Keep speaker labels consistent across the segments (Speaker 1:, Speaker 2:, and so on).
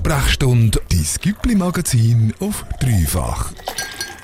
Speaker 1: Sprechstunde, dein Güppli-Magazin auf dreifach.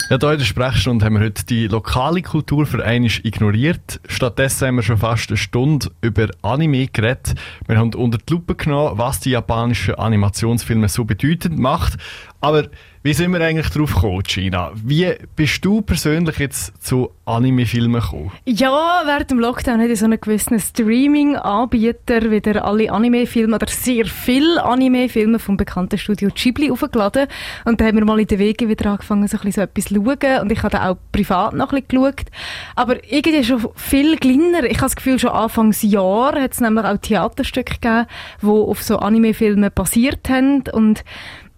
Speaker 2: Ja, hier in der Sprechstunde haben wir heute die lokale Kultur für einmal ignoriert. Stattdessen haben wir schon fast eine Stunde über Anime geredet. Wir haben unter die Lupe genommen, was die japanischen Animationsfilme so bedeutend macht. Aber wie sind wir eigentlich drauf gekommen, Gina? Wie bist du persönlich jetzt zu Anime-Filmen gekommen?
Speaker 3: Ja, während dem Lockdown hat so einen gewissen Streaming-Anbieter wieder alle Anime-Filme oder sehr viele Anime-Filme vom bekannten Studio Ghibli aufgeladen. Und da haben wir mal in den Wegen wieder angefangen, so, ein bisschen so etwas zu schauen. Und ich habe auch privat noch ein bisschen geschaut. Aber irgendwie schon viel kleiner. Ich habe das Gefühl, schon Anfangsjahr hat es nämlich auch Theaterstücke gegeben, die auf so Anime-Filmen basiert haben. Und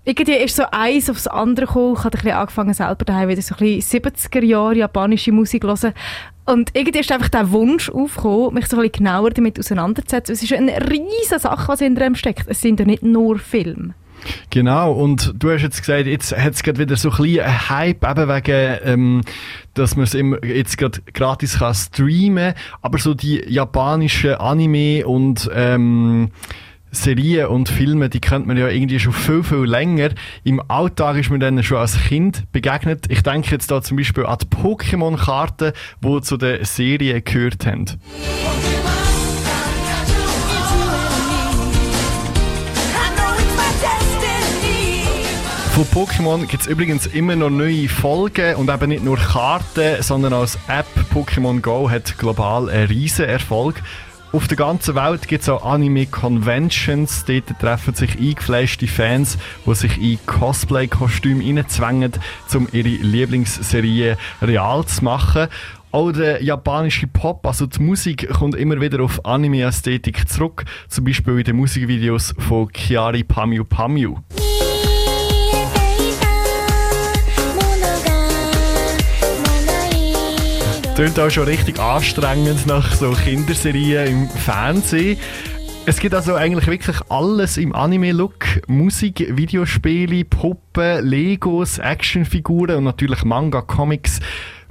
Speaker 3: irgendwie ist so eins aufs andere gekommen. Ich habe ein angefangen, selber daheim wieder so ein bisschen 70er Jahre japanische Musik zu hören. Und irgendwie ist einfach der Wunsch aufgekommen, mich so ein bisschen genauer damit auseinanderzusetzen. Es ist eine riesige Sache, was hinter ihm steckt. Es sind ja nicht nur Filme.
Speaker 2: Genau, und du hast jetzt gesagt, jetzt hat es gerade wieder so ein bisschen einen Hype, eben wegen, ähm, dass man es jetzt gerade gratis kann streamen kann, aber so die japanischen Anime und ähm, Serien und Filme, die kennt man ja irgendwie schon viel, viel länger. Im Alltag ist man denen schon als Kind begegnet. Ich denke jetzt da zum Beispiel an die Pokémon-Karten, die zu der Serie gehört haben. Von Pokémon gibt es übrigens immer noch neue Folgen und eben nicht nur Karten, sondern als App Pokémon Go hat global einen riesen Erfolg. Auf der ganzen Welt gibt es auch Anime-Conventions. Dort treffen sich eingefleischte Fans, die sich in Cosplay-Kostüme reinzwängen, um ihre Lieblingsserie real zu machen. Auch der japanische Pop, also die Musik, kommt immer wieder auf Anime-Ästhetik zurück. Zum Beispiel in den Musikvideos von Chiari Pamiu Pamiu. Tönt auch schon richtig anstrengend nach so Kinderserien im Fernsehen. Es gibt also eigentlich wirklich alles im Anime-Look. Musik, Videospiele, Puppen, Legos, Actionfiguren und natürlich Manga, Comics.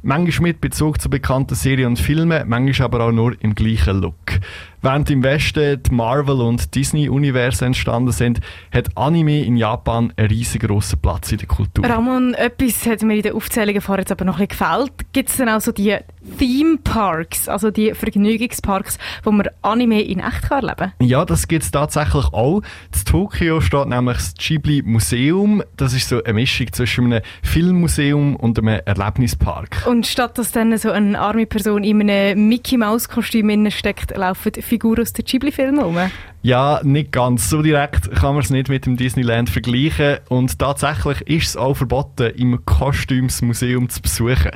Speaker 2: Manchmal mit Bezug zu bekannten Serien und Filmen, manchmal aber auch nur im gleichen Look. Während im Westen die Marvel- und Disney-Universen entstanden sind, hat Anime in Japan einen riesengroßen Platz in der Kultur.
Speaker 3: Ramon, etwas hat mir in den Aufzählungen vorher jetzt aber noch ein gefällt. Gibt es denn auch so die Theme Parks, also die Vergnügungsparks, wo man Anime in echt kann erleben
Speaker 2: kann? Ja, das gibt es tatsächlich auch. In Tokio steht nämlich das Ghibli Museum. Das ist so eine Mischung zwischen einem Filmmuseum und einem Erlebnispark.
Speaker 3: Und statt dass dann so eine arme Person in einem Mickey Mouse Kostüm steckt, laufen Figuren aus den Ghibli-Filmen rum?
Speaker 2: Ja, nicht ganz. So direkt kann man es nicht mit dem Disneyland vergleichen. Und tatsächlich ist es auch verboten, im Kostümsmuseum zu besuchen.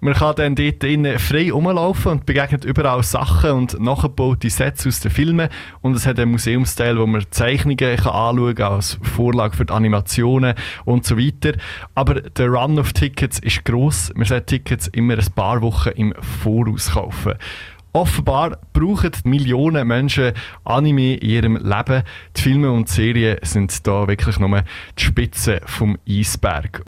Speaker 2: Man kann dann dort drinnen frei rumlaufen und begegnet überall Sachen und nachgebaute Sets aus den Filmen. Und es hat einen Museumsteil, wo man Zeichnungen kann anschauen kann, als Vorlage für die Animationen und so weiter. Aber der Run of Tickets ist gross. Man sollte Tickets immer ein paar Wochen im Voraus kaufen. Offenbar brauchen Millionen Menschen Anime in ihrem Leben. Die Filme und Serien sind da wirklich nur die Spitze vom Eisberg.